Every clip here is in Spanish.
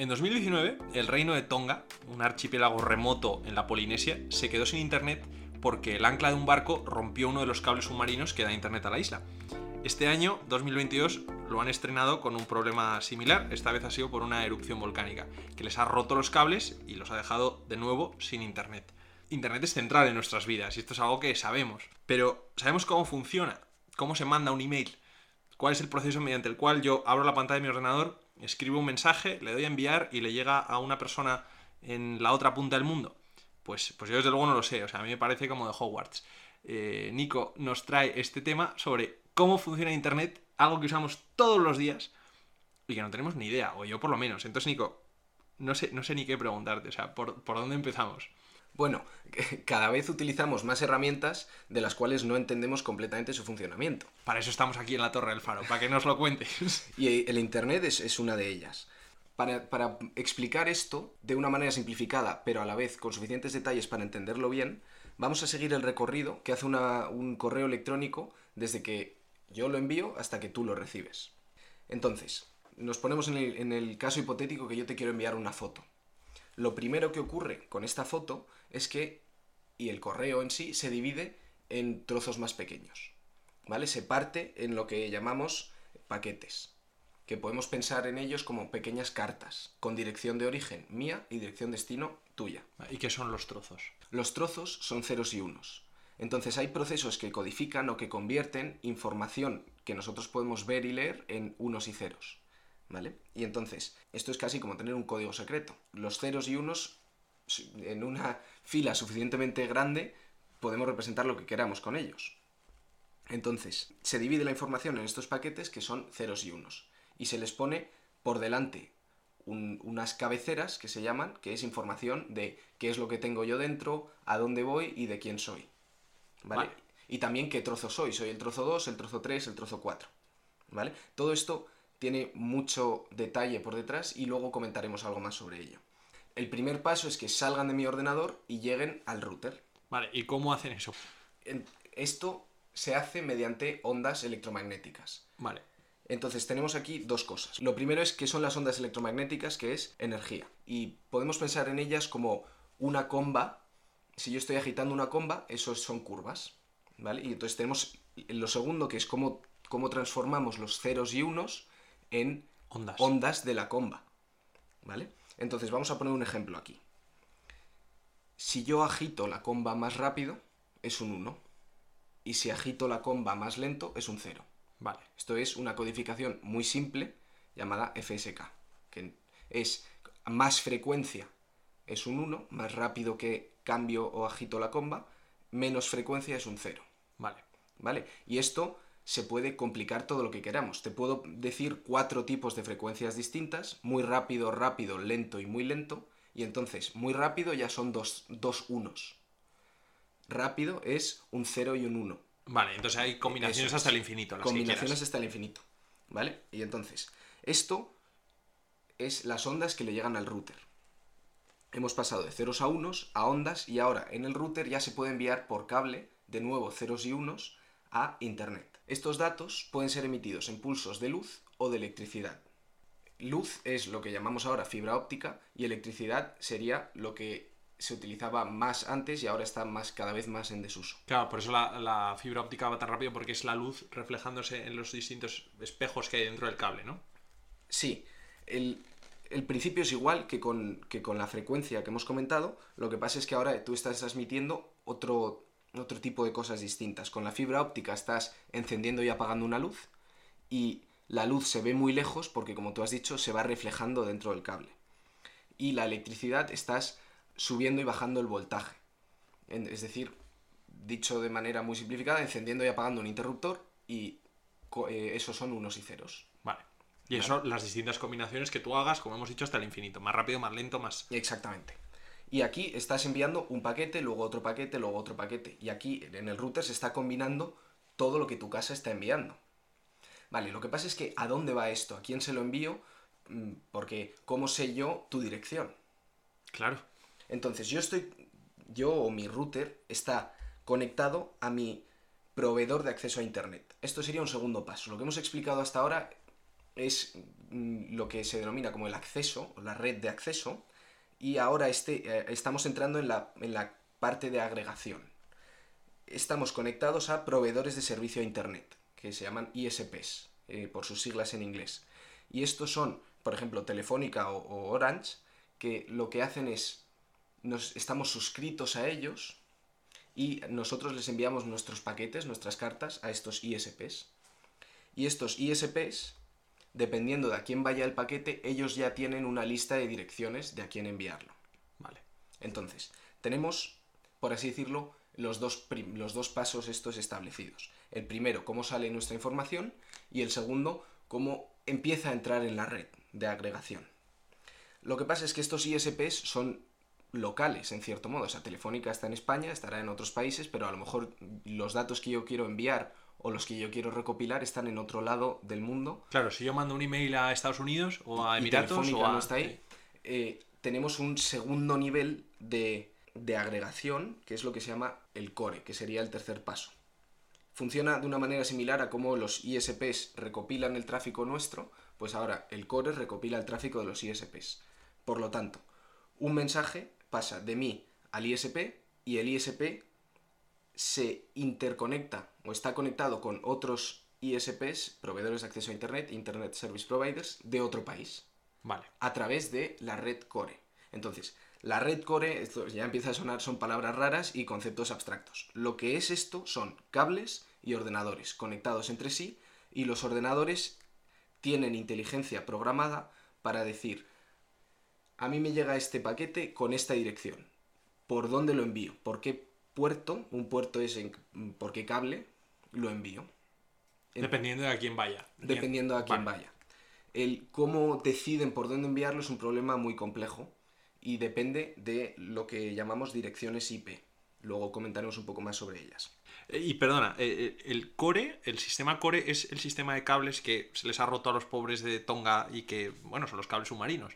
En 2019, el reino de Tonga, un archipiélago remoto en la Polinesia, se quedó sin internet porque el ancla de un barco rompió uno de los cables submarinos que da internet a la isla. Este año, 2022, lo han estrenado con un problema similar, esta vez ha sido por una erupción volcánica, que les ha roto los cables y los ha dejado de nuevo sin internet. Internet es central en nuestras vidas y esto es algo que sabemos, pero ¿sabemos cómo funciona? ¿Cómo se manda un email? ¿Cuál es el proceso mediante el cual yo abro la pantalla de mi ordenador, escribo un mensaje, le doy a enviar y le llega a una persona en la otra punta del mundo? Pues, pues yo desde luego no lo sé, o sea, a mí me parece como de Hogwarts. Eh, Nico nos trae este tema sobre cómo funciona Internet, algo que usamos todos los días y que no tenemos ni idea, o yo por lo menos. Entonces, Nico, no sé, no sé ni qué preguntarte, o sea, ¿por, ¿por dónde empezamos? Bueno, cada vez utilizamos más herramientas de las cuales no entendemos completamente su funcionamiento. Para eso estamos aquí en la Torre del Faro, para que nos lo cuentes. Y el Internet es, es una de ellas. Para, para, explicar esto de una manera simplificada, pero a la vez con suficientes detalles para entenderlo bien, vamos a seguir el recorrido que hace una, un correo electrónico desde que yo lo envío hasta que tú lo recibes. Entonces, nos ponemos en el, en el caso hipotético que yo te quiero enviar una foto. Lo primero que ocurre con esta foto es que, y el correo en sí, se divide en trozos más pequeños. ¿Vale? Se parte en lo que llamamos paquetes, que podemos pensar en ellos como pequeñas cartas, con dirección de origen mía y dirección destino tuya. ¿Y qué son los trozos? Los trozos son ceros y unos. Entonces hay procesos que codifican o que convierten información que nosotros podemos ver y leer en unos y ceros. ¿Vale? Y entonces, esto es casi como tener un código secreto. Los ceros y unos, en una fila suficientemente grande, podemos representar lo que queramos con ellos. Entonces, se divide la información en estos paquetes que son ceros y unos. Y se les pone por delante un, unas cabeceras que se llaman, que es información de qué es lo que tengo yo dentro, a dónde voy y de quién soy. ¿Vale? vale. Y también qué trozo soy. Soy el trozo 2, el trozo 3, el trozo 4. ¿Vale? Todo esto tiene mucho detalle por detrás y luego comentaremos algo más sobre ello. El primer paso es que salgan de mi ordenador y lleguen al router. Vale, ¿y cómo hacen eso? Esto se hace mediante ondas electromagnéticas. Vale. Entonces tenemos aquí dos cosas. Lo primero es que son las ondas electromagnéticas, que es energía. Y podemos pensar en ellas como una comba. Si yo estoy agitando una comba, eso son curvas. ¿Vale? Y entonces tenemos lo segundo, que es cómo, cómo transformamos los ceros y unos en ondas. ondas de la comba. ¿Vale? Entonces vamos a poner un ejemplo aquí. Si yo agito la comba más rápido, es un 1. Y si agito la comba más lento, es un 0. Vale. Esto es una codificación muy simple llamada FSK, que es más frecuencia es un 1, más rápido que cambio o agito la comba, menos frecuencia es un 0. Vale. ¿Vale? Y esto se puede complicar todo lo que queramos. Te puedo decir cuatro tipos de frecuencias distintas, muy rápido, rápido, lento y muy lento, y entonces muy rápido ya son dos, dos unos. Rápido es un 0 y un 1. Vale, entonces hay combinaciones es. hasta el infinito. Las Combinaciones hasta el infinito. ¿Vale? Y entonces, esto es las ondas que le llegan al router. Hemos pasado de ceros a unos a ondas y ahora en el router ya se puede enviar por cable, de nuevo ceros y unos, a Internet. Estos datos pueden ser emitidos en pulsos de luz o de electricidad. Luz es lo que llamamos ahora fibra óptica y electricidad sería lo que se utilizaba más antes y ahora está más, cada vez más en desuso. Claro, por eso la, la fibra óptica va tan rápido porque es la luz reflejándose en los distintos espejos que hay dentro del cable, ¿no? Sí, el, el principio es igual que con, que con la frecuencia que hemos comentado, lo que pasa es que ahora tú estás transmitiendo otro, otro tipo de cosas distintas. Con la fibra óptica estás encendiendo y apagando una luz y la luz se ve muy lejos porque, como tú has dicho, se va reflejando dentro del cable. Y la electricidad estás subiendo y bajando el voltaje. Es decir, dicho de manera muy simplificada, encendiendo y apagando un interruptor y eh, esos son unos y ceros. Vale. Y eso, las distintas combinaciones que tú hagas, como hemos dicho, hasta el infinito. Más rápido, más lento, más... Exactamente. Y aquí estás enviando un paquete, luego otro paquete, luego otro paquete. Y aquí en el router se está combinando todo lo que tu casa está enviando. Vale, lo que pasa es que ¿a dónde va esto? ¿A quién se lo envío? Mm, Porque ¿cómo sé yo tu dirección? Claro. Entonces yo estoy, yo o mi router está conectado a mi proveedor de acceso a Internet. Esto sería un segundo paso. Lo que hemos explicado hasta ahora es mm, lo que se denomina como el acceso, o la red de acceso, y ahora este, eh, estamos entrando en la, en la parte de agregación. Estamos conectados a proveedores de servicio a Internet, que se llaman ISPs, eh, por sus siglas en inglés. Y estos son, por ejemplo, Telefónica o, o Orange, que lo que hacen es, nos, estamos suscritos a ellos y nosotros les enviamos nuestros paquetes, nuestras cartas a estos ISPs. Y estos ISPs, dependiendo de a quién vaya el paquete, ellos ya tienen una lista de direcciones de a quién enviarlo. Vale. Entonces, tenemos, por así decirlo, los dos, los dos pasos estos establecidos. El primero, cómo sale nuestra información, y el segundo, cómo empieza a entrar en la red de agregación. Lo que pasa es que estos ISPs son locales, en cierto modo. O sea, Telefónica está en España, estará en otros países, pero a lo mejor los datos que yo quiero enviar o los que yo quiero recopilar están en otro lado del mundo Claro, si yo mando un email a Estados Unidos o a Emiratos o a... no está ahí, eh, tenemos un segundo nivel de, de agregación, que es lo que se llama el core, que sería el tercer paso. Funciona de una manera similar a cómo los ISPs recopilan el tráfico nuestro, pues ahora el core recopila el tráfico de los ISPs. Por lo tanto, un mensaje pasa de mí al ISP y el ISP se interconecta o está conectado con otros ISPs, proveedores de acceso a Internet, Internet Service Providers, de otro país Vale. a través de la red core. Entonces, la red core, esto ya empieza a sonar, son palabras raras y conceptos abstractos. Lo que es esto son cables y ordenadores conectados entre sí y los ordenadores tienen inteligencia programada para decir, a mí me llega este paquete con esta dirección. ¿Por dónde lo envío? ¿Por qué puerto? Un puerto es en, por qué cable lo envío. En- Dependiendo de a quién vaya. dependiendo a quién Vale. vaya. El cómo deciden por dónde enviarlo es un problema muy complejo y depende de lo que llamamos direcciones IP. Luego comentaremos un poco más sobre ellas. Eh, Y perdona, eh, eh, el core, el sistema core es el sistema de cables que se les ha roto a los pobres de Tonga y que, bueno, son los cables submarinos.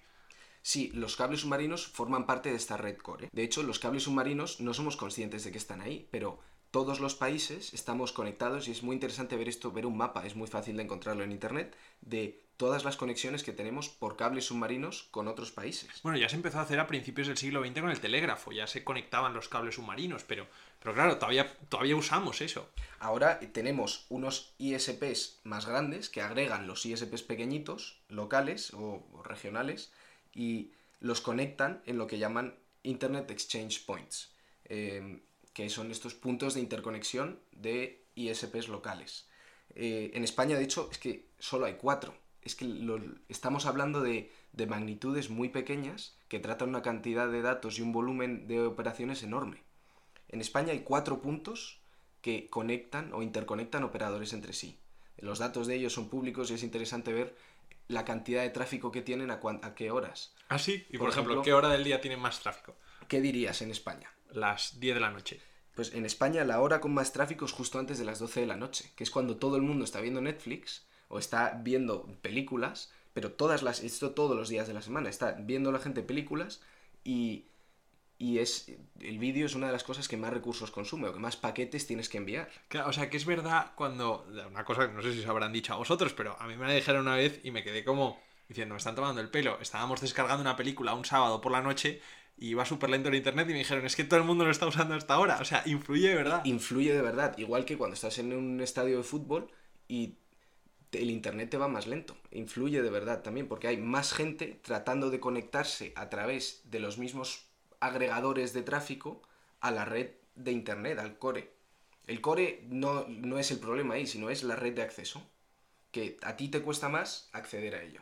Sí, los cables submarinos forman parte de esta red core. De hecho, los cables submarinos no somos conscientes de que están ahí, pero todos los países estamos conectados y es muy interesante ver esto, ver un mapa, es muy fácil de encontrarlo en internet, de todas las conexiones que tenemos por cables submarinos con otros países. Bueno, ya se empezó a hacer a principios del siglo XX con el telégrafo, ya se conectaban los cables submarinos, pero, pero claro, todavía, todavía usamos eso. Ahora tenemos unos ISPs más grandes que agregan los ISPs pequeñitos, locales o, o regionales, y los conectan en lo que llaman Internet Exchange Points, eh, que son estos puntos de interconexión de ISPs locales. Eh, en España, de hecho, es que solo hay cuatro. Es que estamos hablando de, de magnitudes muy pequeñas que tratan una cantidad de datos y un volumen de operaciones enorme. En España hay cuatro puntos que conectan o interconectan operadores entre sí. Los datos de ellos son públicos y es interesante ver la cantidad de tráfico que tienen a, a qué horas. Ah, sí. Y por, Por ejemplo, ejemplo- ¿qué hora del día tiene más tráfico? ¿Qué dirías en España? Las 10 de la noche. Pues en España la hora con más tráfico es justo antes de las 12 de la noche, que es cuando todo el mundo está viendo Netflix o está viendo películas, pero todas las esto todos los días de la semana está viendo la gente películas y y es el vídeo es una de las cosas que más recursos consume o que más paquetes tienes que enviar. Claro, o sea, que es verdad cuando. Una cosa que no sé si os habrán dicho a vosotros, pero a mí me la dijeron una vez y me quedé como diciendo, me están tomando el pelo. Estábamos descargando una película un sábado por la noche y iba súper lento el internet y me dijeron, es que todo el mundo lo está usando hasta ahora. O sea, influye de verdad. Influye de verdad, igual que cuando estás en un estadio de fútbol y el internet te va más lento. Influye de verdad también porque hay más gente tratando de conectarse a través de los mismos agregadores de tráfico a la red de internet, al core. El core no, no es el problema ahí, sino es la red de acceso. Que a ti te cuesta más acceder a ello.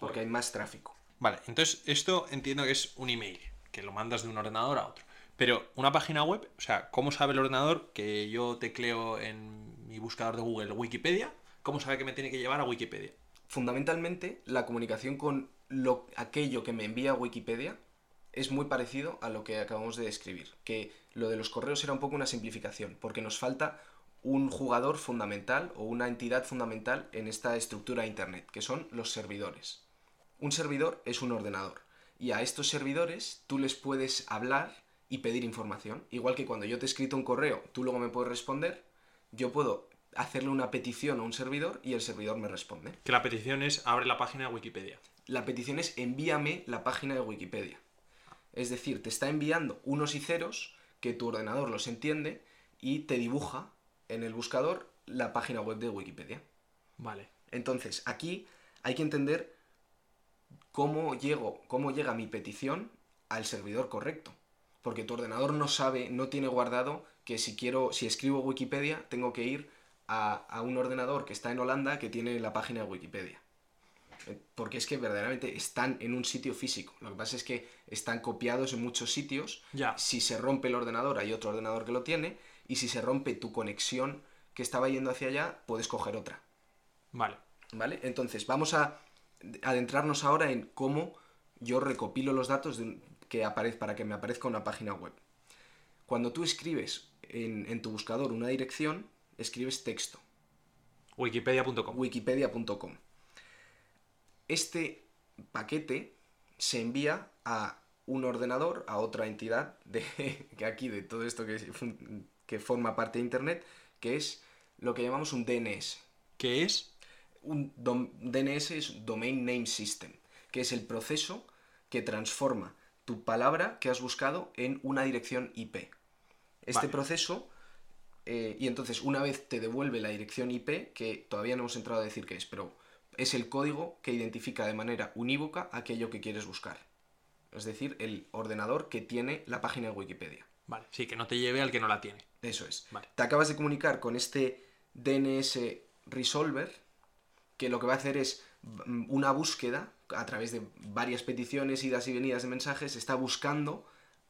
Porque hay más tráfico. Vale, entonces esto entiendo que es un email, que lo mandas de un ordenador a otro. Pero una página web, o sea, ¿cómo sabe el ordenador que yo tecleo en mi buscador de Google Wikipedia? ¿Cómo sabe que me tiene que llevar a Wikipedia? Fundamentalmente, la comunicación con lo, aquello que me envía Wikipedia es muy parecido a lo que acabamos de describir. Que lo de los correos era un poco una simplificación, porque nos falta un jugador fundamental o una entidad fundamental en esta estructura de Internet, que son los servidores. Un servidor es un ordenador, y a estos servidores tú les puedes hablar y pedir información. Igual que cuando yo te he escrito un correo, tú luego me puedes responder, yo puedo hacerle una petición a un servidor y el servidor me responde. Que la petición es abre la página de Wikipedia. La petición es envíame la página de Wikipedia. Es decir, te está enviando unos y ceros que tu ordenador los entiende y te dibuja en el buscador la página web de Wikipedia. Vale. Entonces, aquí hay que entender cómo, llego, cómo llega mi petición al servidor correcto. Porque tu ordenador no sabe, no tiene guardado que si quiero, si escribo Wikipedia, tengo que ir a, a un ordenador que está en Holanda que tiene la página de Wikipedia. Eh, Porque es que verdaderamente están en un sitio físico. Lo que pasa es que están copiados en muchos sitios. Ya. Si se rompe el ordenador, hay otro ordenador que lo tiene. Y si se rompe tu conexión que estaba yendo hacia allá, puedes coger otra. Vale. ¿Vale? Entonces, vamos a adentrarnos ahora en cómo yo recopilo los datos de un- que aparez- para que me aparezca una página web. Cuando tú escribes en, en tu buscador una dirección, escribes texto, Wikipedia.com. wikipedia.com. Este paquete se envía a un ordenador, a otra entidad de que aquí de todo esto que, es- que forma parte de Internet, que es lo que llamamos un DNS. ¿Qué es? un dom- DNS es Domain Name System, que es el proceso que transforma tu palabra que has buscado en una dirección IP. Este Vale. proceso, eh, y entonces una vez te devuelve la dirección IP, que todavía no hemos entrado a decir qué es, pero es el código que identifica de manera unívoca aquello que quieres buscar. Es decir, el ordenador que tiene la página de Wikipedia. Vale. Sí, que no te lleve al que no la tiene. Eso es. Vale. Te acabas de comunicar con este DNS Resolver, que lo que va a hacer es mm, una búsqueda a través de varias peticiones, idas y venidas de mensajes, está buscando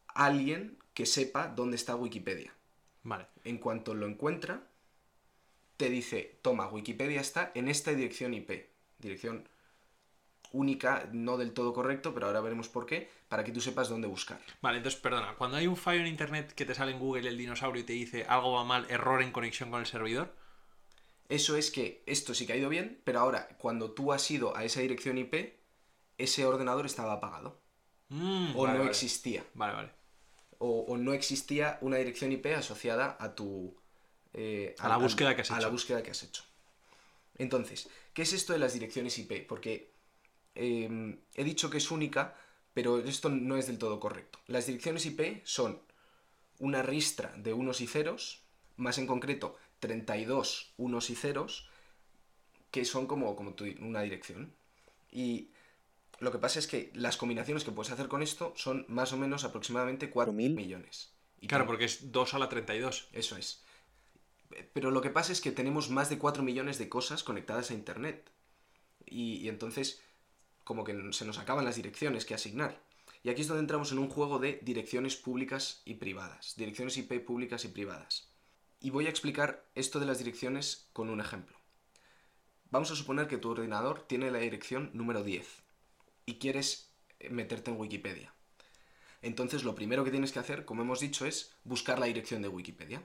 a alguien que sepa dónde está Wikipedia. Vale. En cuanto lo encuentra, te dice, toma, Wikipedia está en esta dirección IP. Dirección única, no del todo correcto, pero ahora veremos por qué, para que tú sepas dónde buscar. Vale, entonces, perdona. Cuando hay un fallo en internet que te sale en Google el dinosaurio y te dice algo va mal, error en conexión con el servidor. Eso es que esto sí que ha ido bien, pero ahora, cuando tú has ido a esa dirección IP, ese ordenador estaba apagado. Mm, O vale, no vale. existía. Vale, vale. O, o no existía una dirección IP asociada a tu... eh, A la búsqueda que has A la hecho. búsqueda que has hecho. Entonces, ¿qué es esto de las direcciones IP? Porque eh, he dicho que es única, pero esto no es del todo correcto. Las direcciones IP son una ristra de unos y ceros, más en concreto 32 unos y ceros, que son como, como tu- una dirección. Y lo que pasa es que las combinaciones que puedes hacer con esto son más o menos aproximadamente 4.000 millones. Y Claro, porque es 2 a la 32. Eso es. Pero lo que pasa es que tenemos más de 4 millones de cosas conectadas a Internet. Y, y entonces, como que se nos acaban las direcciones que asignar. Y aquí es donde entramos en un juego de direcciones públicas y privadas. Direcciones IP públicas y privadas. Y voy a explicar esto de las direcciones con un ejemplo. Vamos a suponer que tu ordenador tiene la dirección número 10 y quieres eh, meterte en Wikipedia. Entonces lo primero que tienes que hacer, como hemos dicho, es buscar la dirección de Wikipedia.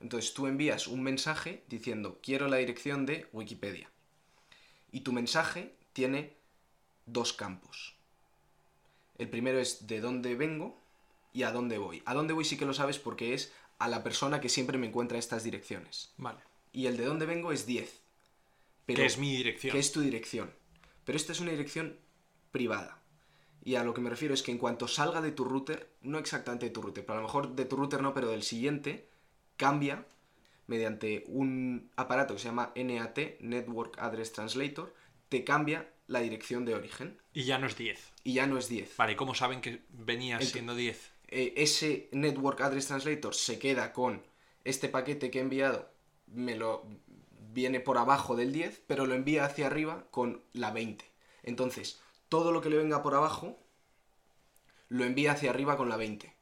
Entonces tú envías un mensaje diciendo quiero la dirección de Wikipedia. Y tu mensaje tiene dos campos. El primero es de dónde vengo y a dónde voy. A dónde voy sí que lo sabes porque es a la persona que siempre me encuentra estas direcciones. Vale. Y el de dónde vengo es 10. Pero, que es mi dirección. que es tu dirección. Pero esta es una dirección privada. Y a lo que me refiero es que en cuanto salga de tu router, no exactamente de tu router, pero a lo mejor de tu router no, pero del siguiente, cambia mediante un aparato que se llama NAT, Network Address Translator, te cambia la dirección de origen Y ya no es 10. y ya no es 10. Vale, ¿y cómo saben que venía siendo 10? Eh, ese Network Address Translator se queda con este paquete que he enviado, me lo viene por abajo del 10, pero lo envía hacia arriba con la 20. Entonces, todo lo que le venga por abajo lo envía hacia arriba con la 20.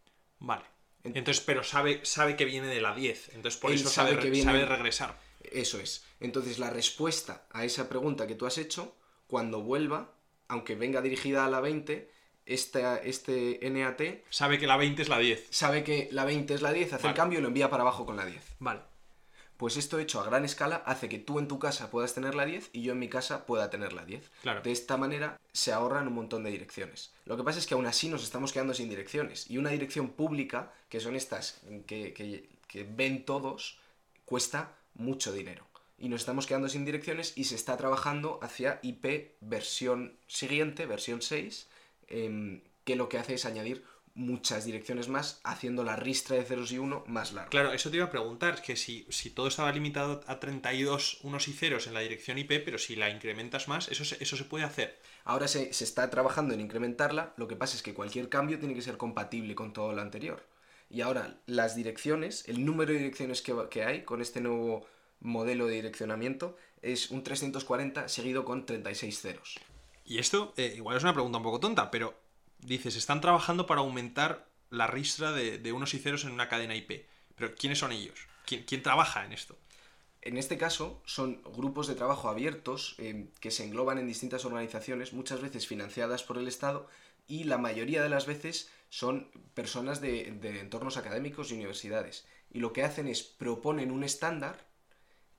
Vale. Ent- Entonces, pero sabe, sabe que viene de la 10. Entonces, por eso sabe sabe, que viene- sabe regresar. Eso es. Entonces, la respuesta a esa pregunta que tú has hecho, cuando vuelva, aunque venga dirigida a la 20, esta, este NAT Sabe que la 20 es la 10. sabe que la 20 es la 10, hace el Vale. cambio y lo envía para abajo con la 10. Vale. Pues esto hecho a gran escala hace que tú en tu casa puedas tener la 10 y yo en mi casa pueda tener la 10. Claro. De esta manera se ahorran un montón de direcciones. Lo que pasa es que aún así nos estamos quedando sin direcciones. Y una dirección pública, que son estas que, que- que ven todos, cuesta mucho dinero. Y nos estamos quedando sin direcciones y se está trabajando hacia IP versión siguiente, versión 6, em, que lo que hace es añadir muchas direcciones más, haciendo la ristra de ceros y 1 más larga. Claro, eso te iba a preguntar, que si, si todo estaba limitado a 32 unos y ceros en la dirección IP, pero si la incrementas más, eso se, eso se puede hacer. Ahora se, se está trabajando en incrementarla, lo que pasa es que cualquier cambio tiene que ser compatible con todo lo anterior. Y ahora las direcciones, el número de direcciones que, que hay con este nuevo modelo de direccionamiento es un 340 seguido con 36 ceros. Y esto, eh, igual es una pregunta un poco tonta, pero dices, están trabajando para aumentar la ristra de, unos y ceros en una cadena IP. Pero ¿quiénes son ellos? ¿Quién, quién trabaja en esto? En este caso, son grupos de trabajo abiertos eh, que se engloban en distintas organizaciones, muchas veces financiadas por el Estado, y la mayoría de las veces son personas de, de entornos académicos y universidades. Y lo que hacen es proponen un estándar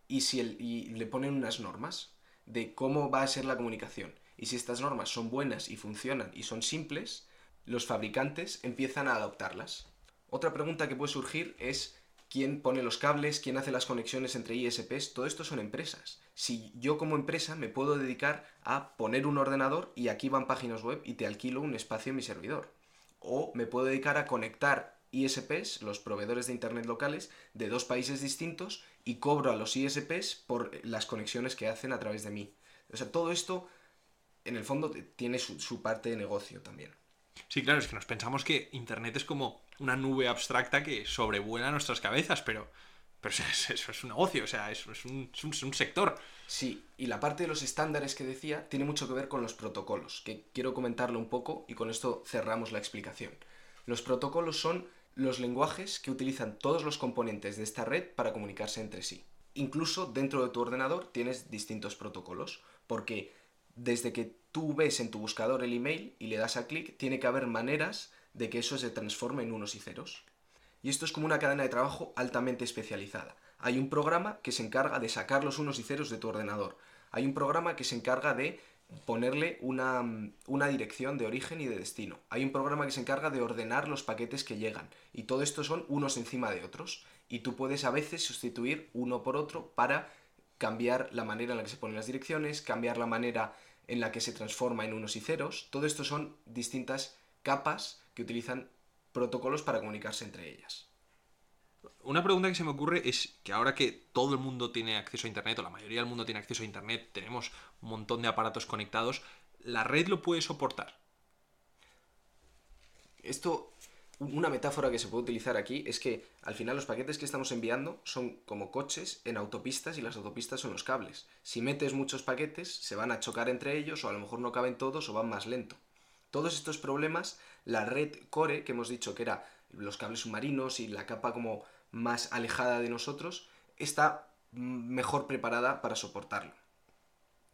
y, si el- y le ponen unas normas de cómo va a ser la comunicación. Y si estas normas son buenas y funcionan y son simples, los fabricantes empiezan a adoptarlas. Otra pregunta que puede surgir es quién pone los cables, quién hace las conexiones entre ISPs, todo esto son empresas. Si yo como empresa me puedo dedicar a poner un ordenador y aquí van páginas web y te alquilo un espacio en mi servidor. O me puedo dedicar a conectar ISPs, los proveedores de Internet locales, de dos países distintos y cobro a los ISPs por las conexiones que hacen a través de mí. O sea, todo esto, en el fondo, tiene su, su parte de negocio también. Sí, claro, es que nos pensamos que Internet es como una nube abstracta que sobrevuela nuestras cabezas, pero, pero eso, es, un negocio, o sea, eso es un, es un- es un sector. Sí, y la parte de los estándares que decía tiene mucho que ver con los protocolos, que quiero comentarlo un poco y con esto cerramos la explicación. Los protocolos son los lenguajes que utilizan todos los componentes de esta red para comunicarse entre sí. Incluso dentro de tu ordenador tienes distintos protocolos, porque desde que tú ves en tu buscador el email y le das a clic, tiene que haber maneras de que eso se transforme en unos y ceros. Y esto es como una cadena de trabajo altamente especializada. Hay un programa que se encarga de sacar los unos y ceros de tu ordenador. Hay un programa que se encarga de ponerle una, mm, una dirección de origen y de destino. Hay un programa que se encarga de ordenar los paquetes que llegan. Y todo esto son unos encima de otros. Y tú puedes a veces sustituir uno por otro para cambiar la manera en la que se ponen las direcciones, cambiar la manera en la que se transforma en unos y ceros. Todo esto son distintas capas que utilizan protocolos para comunicarse entre ellas. Una pregunta que se me ocurre es que ahora que todo el mundo tiene acceso a Internet, o la mayoría del mundo tiene acceso a Internet, tenemos un montón de aparatos conectados, ¿la red lo puede soportar? Esto, una metáfora que se puede utilizar aquí es que al final los paquetes que estamos enviando son como coches en autopistas y las autopistas son los cables. Si metes muchos paquetes, se van a chocar entre ellos o a lo mejor no caben todos o van más lento. Todos estos problemas, la red core, que hemos dicho que era los cables submarinos y la capa como más alejada de nosotros, está mejor preparada para soportarlo.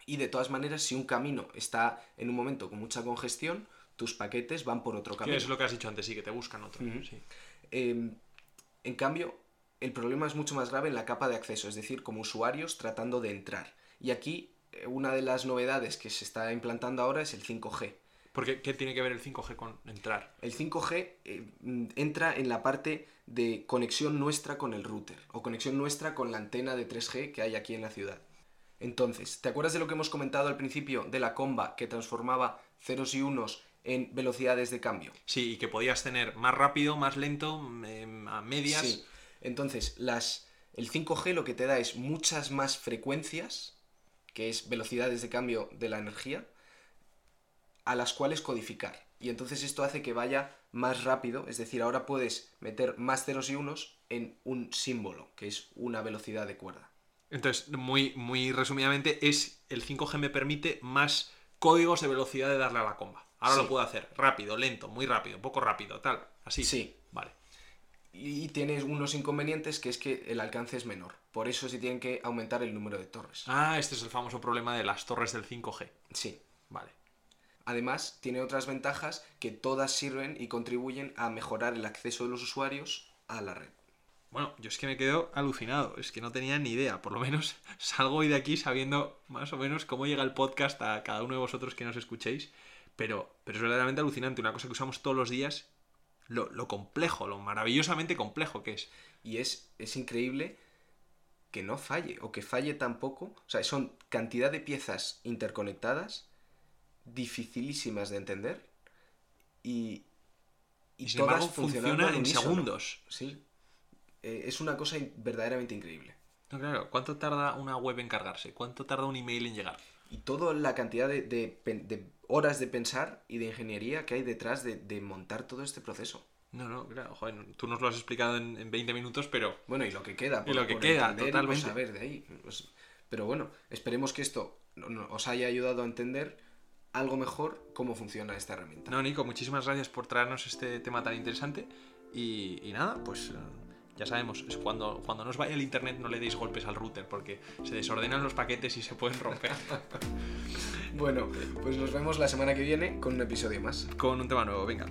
Y de todas maneras, si un camino está en un momento con mucha congestión, tus paquetes van por otro camino. es lo que has dicho antes, sí, que te buscan otro. Sí. Eh, en cambio, el problema es mucho más grave en la capa de acceso, es decir, como usuarios tratando de entrar. Y aquí, eh, una de las novedades que se está implantando ahora es el 5G. Porque, ¿qué tiene que ver el 5G con entrar? El 5G eh, mm, entra en la parte de conexión nuestra con el router o conexión nuestra con la antena de 3G que hay aquí en la ciudad. Entonces, ¿te acuerdas de lo que hemos comentado al principio de la comba que transformaba ceros y unos en velocidades de cambio? Sí, y que podías tener más rápido, más lento, em, a medias. Sí. Entonces, las, el 5G lo que te da es muchas más frecuencias, que es velocidades de cambio de la energía, a las cuales codificar. Y entonces esto hace que vaya más rápido, es decir, ahora puedes meter más ceros y unos en un símbolo, que es una velocidad de cuerda. Entonces, muy, muy resumidamente, es el 5G me permite más códigos de velocidad de darle a la comba. Ahora Sí. lo puedo hacer rápido, lento, muy rápido, poco rápido, tal. Así. Sí. Vale. Y tienes unos inconvenientes que es que el alcance es menor. Por eso se tienen que aumentar el número de torres. Ah, este es el famoso problema de las torres del 5G. Sí. Vale. Además, tiene otras ventajas que todas sirven y contribuyen a mejorar el acceso de los usuarios a la red. Bueno, yo es que me quedo alucinado, es que no tenía ni idea, por lo menos salgo hoy de aquí sabiendo más o menos cómo llega el podcast a cada uno de vosotros que nos escuchéis, pero, pero es verdaderamente alucinante, una cosa que usamos todos los días, lo, lo complejo, lo maravillosamente complejo que es. Y es, es increíble que no falle o que falle tampoco. O sea, son cantidad de piezas interconectadas, dificilísimas de entender y, y, sin embargo funciona en segundos. Sí. Eh, es una cosa verdaderamente increíble. No, claro, ¿cuánto tarda una web en cargarse? ¿Cuánto tarda un email en llegar? Y toda la cantidad de, de, horas de pensar y de ingeniería que hay detrás de, montar todo este proceso. No, no, claro, joder, tú nos lo has explicado en, 20 minutos, pero... Bueno, y lo que queda. Por, y lo que queda, totalmente. saber de ahí. Pues, pero bueno, esperemos que esto os haya ayudado a entender algo mejor cómo funciona esta herramienta. No, Nico, muchísimas gracias por traernos este tema tan interesante. Y, y nada, pues eh, ya sabemos, es cuando, cuando nos vaya el internet no le deis golpes al router porque se desordenan los paquetes y se pueden romper. bueno, pues nos vemos la semana que viene con un episodio más. Con un tema nuevo, venga.